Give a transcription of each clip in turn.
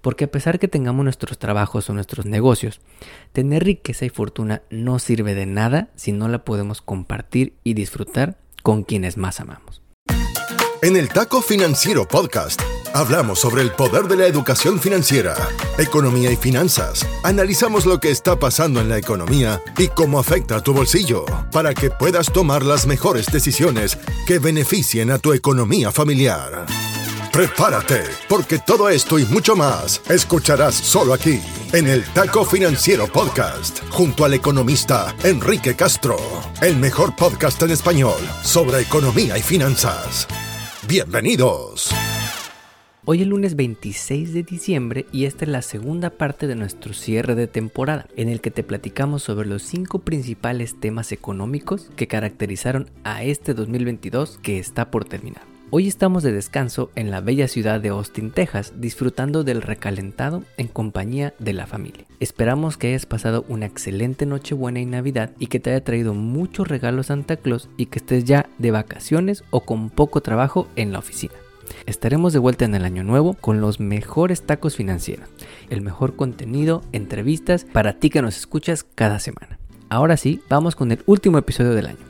Porque a pesar que tengamos nuestros trabajos o nuestros negocios, tener riqueza y fortuna no sirve de nada si no la podemos compartir y disfrutar con quienes más amamos. En el Taco Financiero Podcast hablamos sobre el poder de la educación financiera, economía y finanzas. Analizamos lo que está pasando en la economía y cómo afecta a tu bolsillo para que puedas tomar las mejores decisiones que beneficien a tu economía familiar. Prepárate, porque todo esto y mucho más escucharás solo aquí, en el Taco Financiero Podcast, junto al economista Enrique Castro, el mejor podcast en español sobre economía y finanzas. Bienvenidos. Hoy es lunes 26 de diciembre y esta es la segunda parte de nuestro cierre de temporada, en el que te platicamos sobre los cinco principales temas económicos que caracterizaron a este 2022 que está por terminar. Hoy estamos de descanso en la bella ciudad de Austin, Texas, disfrutando del recalentado en compañía de la familia. Esperamos que hayas pasado una excelente Nochebuena y Navidad y que te haya traído muchos regalos Santa Claus y que estés ya de vacaciones o con poco trabajo en la oficina. Estaremos de vuelta en el año nuevo con los mejores tacos financieros, el mejor contenido, entrevistas para ti que nos escuchas cada semana. Ahora sí, vamos con el último episodio del año.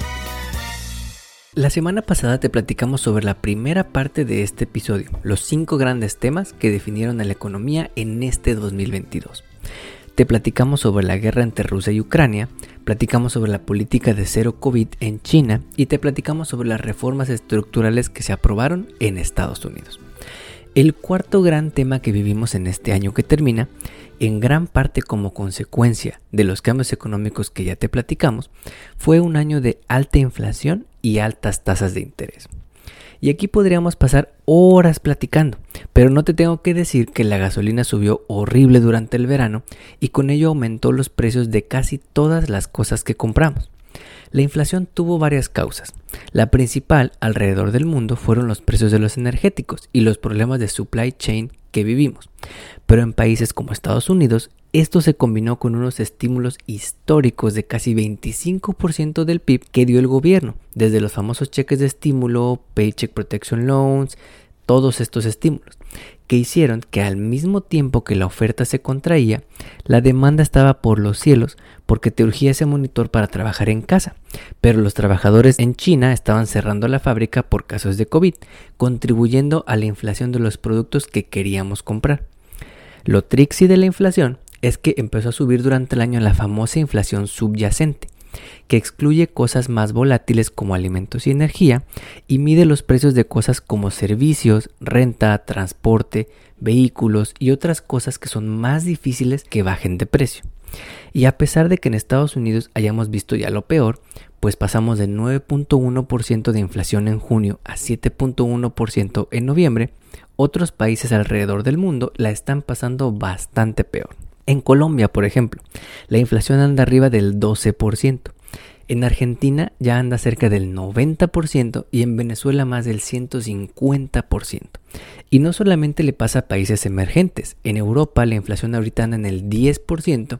La semana pasada te platicamos sobre la primera parte de este episodio, los cinco grandes temas que definieron a la economía en este 2022. Te platicamos sobre la guerra entre Rusia y Ucrania, platicamos sobre la política de cero COVID en China y te platicamos sobre las reformas estructurales que se aprobaron en Estados Unidos. El cuarto gran tema que vivimos en este año que termina, en gran parte como consecuencia de los cambios económicos que ya te platicamos, fue un año de alta inflación y altas tasas de interés. Y aquí podríamos pasar horas platicando, pero no te tengo que decir que la gasolina subió horrible durante el verano y con ello aumentó los precios de casi todas las cosas que compramos. La inflación tuvo varias causas. La principal alrededor del mundo fueron los precios de los energéticos y los problemas de supply chain que vivimos. Pero en países como Estados Unidos, esto se combinó con unos estímulos históricos de casi 25% del PIB que dio el gobierno, desde los famosos cheques de estímulo, Paycheck Protection Loans, todos estos estímulos, que hicieron que al mismo tiempo que la oferta se contraía, la demanda estaba por los cielos porque te urgía ese monitor para trabajar en casa, pero los trabajadores en China estaban cerrando la fábrica por casos de COVID, contribuyendo a la inflación de los productos que queríamos comprar. Lo trixie de la inflación es que empezó a subir durante el año la famosa inflación subyacente, que excluye cosas más volátiles como alimentos y energía y mide los precios de cosas como servicios, renta, transporte, vehículos y otras cosas que son más difíciles que bajen de precio. Y a pesar de que en Estados Unidos hayamos visto ya lo peor, pues pasamos de 9.1% de inflación en junio a 7.1% en noviembre, otros países alrededor del mundo la están pasando bastante peor. En Colombia, por ejemplo, la inflación anda arriba del 12%. En Argentina ya anda cerca del 90% y en Venezuela más del 150%. Y no solamente le pasa a países emergentes, en Europa la inflación ahorita anda en el 10%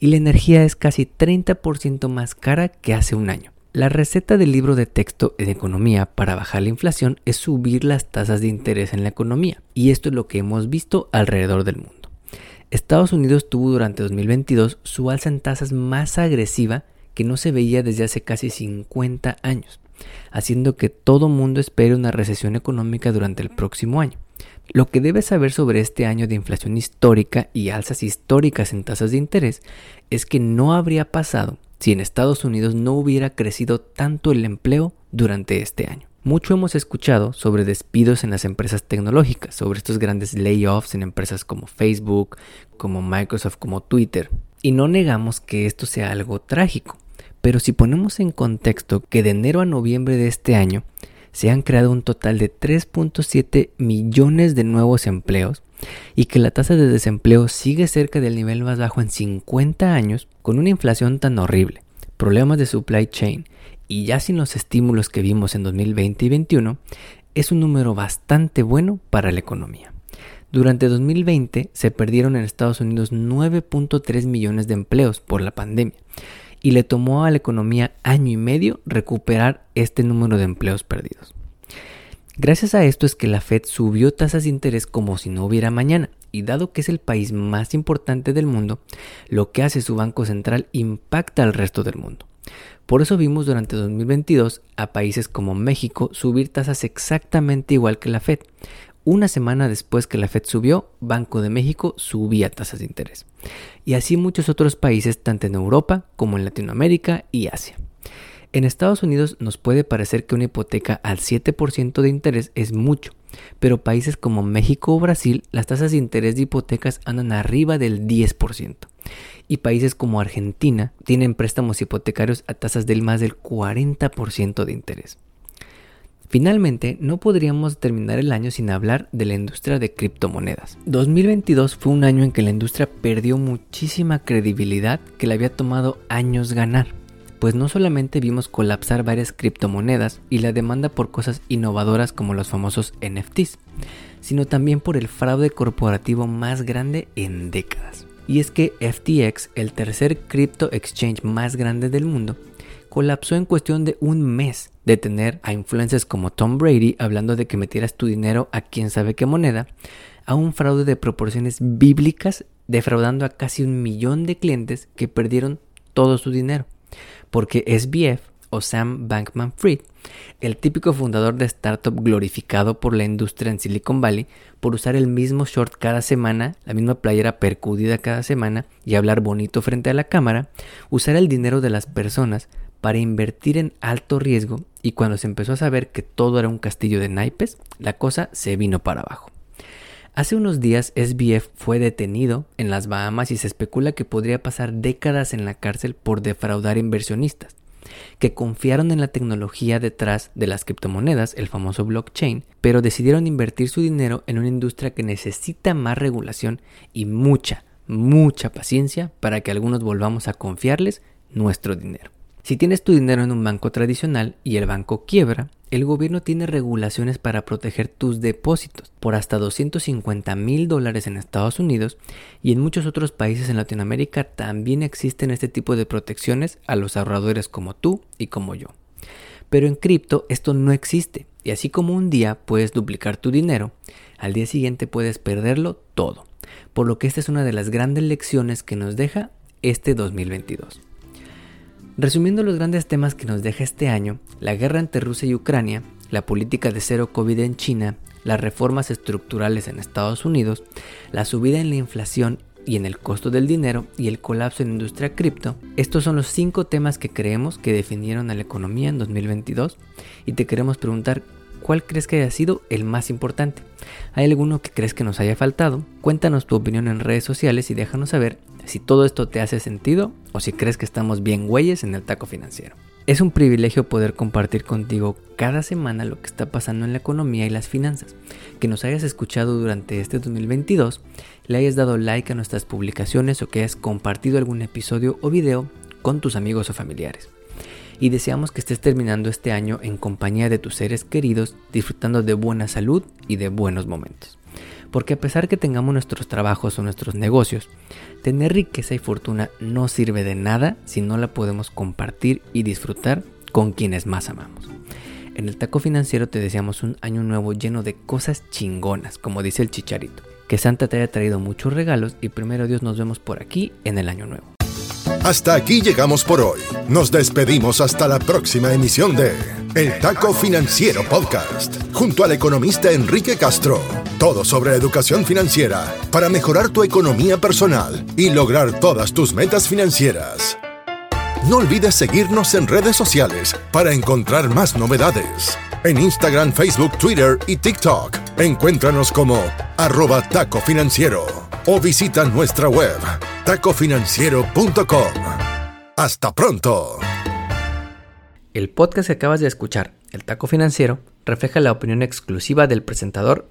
y la energía es casi 30% más cara que hace un año. La receta del libro de texto en economía para bajar la inflación es subir las tasas de interés en la economía y esto es lo que hemos visto alrededor del mundo. Estados Unidos tuvo durante 2022 su alza en tasas más agresiva que no se veía desde hace casi 50 años, haciendo que todo mundo espere una recesión económica durante el próximo año. Lo que debes saber sobre este año de inflación histórica y alzas históricas en tasas de interés es que no habría pasado si en Estados Unidos no hubiera crecido tanto el empleo durante este año. Mucho hemos escuchado sobre despidos en las empresas tecnológicas, sobre estos grandes layoffs en empresas como Facebook, como Microsoft, como Twitter. Y no negamos que esto sea algo trágico, pero si ponemos en contexto que de enero a noviembre de este año se han creado un total de 3.7 millones de nuevos empleos, y que la tasa de desempleo sigue cerca del nivel más bajo en 50 años, con una inflación tan horrible, problemas de supply chain y ya sin los estímulos que vimos en 2020 y 2021, es un número bastante bueno para la economía. Durante 2020 se perdieron en Estados Unidos 9.3 millones de empleos por la pandemia y le tomó a la economía año y medio recuperar este número de empleos perdidos. Gracias a esto es que la Fed subió tasas de interés como si no hubiera mañana y dado que es el país más importante del mundo, lo que hace su Banco Central impacta al resto del mundo. Por eso vimos durante 2022 a países como México subir tasas exactamente igual que la Fed. Una semana después que la Fed subió, Banco de México subía tasas de interés. Y así muchos otros países tanto en Europa como en Latinoamérica y Asia. En Estados Unidos nos puede parecer que una hipoteca al 7% de interés es mucho, pero países como México o Brasil las tasas de interés de hipotecas andan arriba del 10%. Y países como Argentina tienen préstamos hipotecarios a tasas del más del 40% de interés. Finalmente, no podríamos terminar el año sin hablar de la industria de criptomonedas. 2022 fue un año en que la industria perdió muchísima credibilidad que le había tomado años ganar pues no solamente vimos colapsar varias criptomonedas y la demanda por cosas innovadoras como los famosos NFTs, sino también por el fraude corporativo más grande en décadas. Y es que FTX, el tercer crypto exchange más grande del mundo, colapsó en cuestión de un mes de tener a influencers como Tom Brady hablando de que metieras tu dinero a quién sabe qué moneda, a un fraude de proporciones bíblicas defraudando a casi un millón de clientes que perdieron todo su dinero. Porque SBF o Sam Bankman Fried, el típico fundador de startup glorificado por la industria en Silicon Valley por usar el mismo short cada semana, la misma playera percudida cada semana y hablar bonito frente a la cámara, usar el dinero de las personas para invertir en alto riesgo y cuando se empezó a saber que todo era un castillo de naipes, la cosa se vino para abajo. Hace unos días SBF fue detenido en las Bahamas y se especula que podría pasar décadas en la cárcel por defraudar inversionistas, que confiaron en la tecnología detrás de las criptomonedas, el famoso blockchain, pero decidieron invertir su dinero en una industria que necesita más regulación y mucha, mucha paciencia para que algunos volvamos a confiarles nuestro dinero. Si tienes tu dinero en un banco tradicional y el banco quiebra, el gobierno tiene regulaciones para proteger tus depósitos por hasta 250 mil dólares en Estados Unidos y en muchos otros países en Latinoamérica también existen este tipo de protecciones a los ahorradores como tú y como yo. Pero en cripto esto no existe y así como un día puedes duplicar tu dinero, al día siguiente puedes perderlo todo. Por lo que esta es una de las grandes lecciones que nos deja este 2022. Resumiendo los grandes temas que nos deja este año, la guerra entre Rusia y Ucrania, la política de cero COVID en China, las reformas estructurales en Estados Unidos, la subida en la inflación y en el costo del dinero y el colapso en la industria cripto, estos son los cinco temas que creemos que definieron a la economía en 2022 y te queremos preguntar cuál crees que haya sido el más importante. ¿Hay alguno que crees que nos haya faltado? Cuéntanos tu opinión en redes sociales y déjanos saber si todo esto te hace sentido o si crees que estamos bien güeyes en el taco financiero. Es un privilegio poder compartir contigo cada semana lo que está pasando en la economía y las finanzas. Que nos hayas escuchado durante este 2022, le hayas dado like a nuestras publicaciones o que hayas compartido algún episodio o video con tus amigos o familiares. Y deseamos que estés terminando este año en compañía de tus seres queridos, disfrutando de buena salud y de buenos momentos. Porque a pesar que tengamos nuestros trabajos o nuestros negocios, tener riqueza y fortuna no sirve de nada si no la podemos compartir y disfrutar con quienes más amamos. En el taco financiero te deseamos un año nuevo lleno de cosas chingonas, como dice el chicharito. Que Santa te haya traído muchos regalos y primero Dios nos vemos por aquí en el año nuevo. Hasta aquí llegamos por hoy. Nos despedimos hasta la próxima emisión de El Taco Financiero Podcast, junto al economista Enrique Castro. Todo sobre educación financiera para mejorar tu economía personal y lograr todas tus metas financieras. No olvides seguirnos en redes sociales para encontrar más novedades. En Instagram, Facebook, Twitter y TikTok. Encuéntranos como arroba taco financiero o visita nuestra web tacofinanciero.com. Hasta pronto. El podcast que acabas de escuchar, El Taco Financiero, refleja la opinión exclusiva del presentador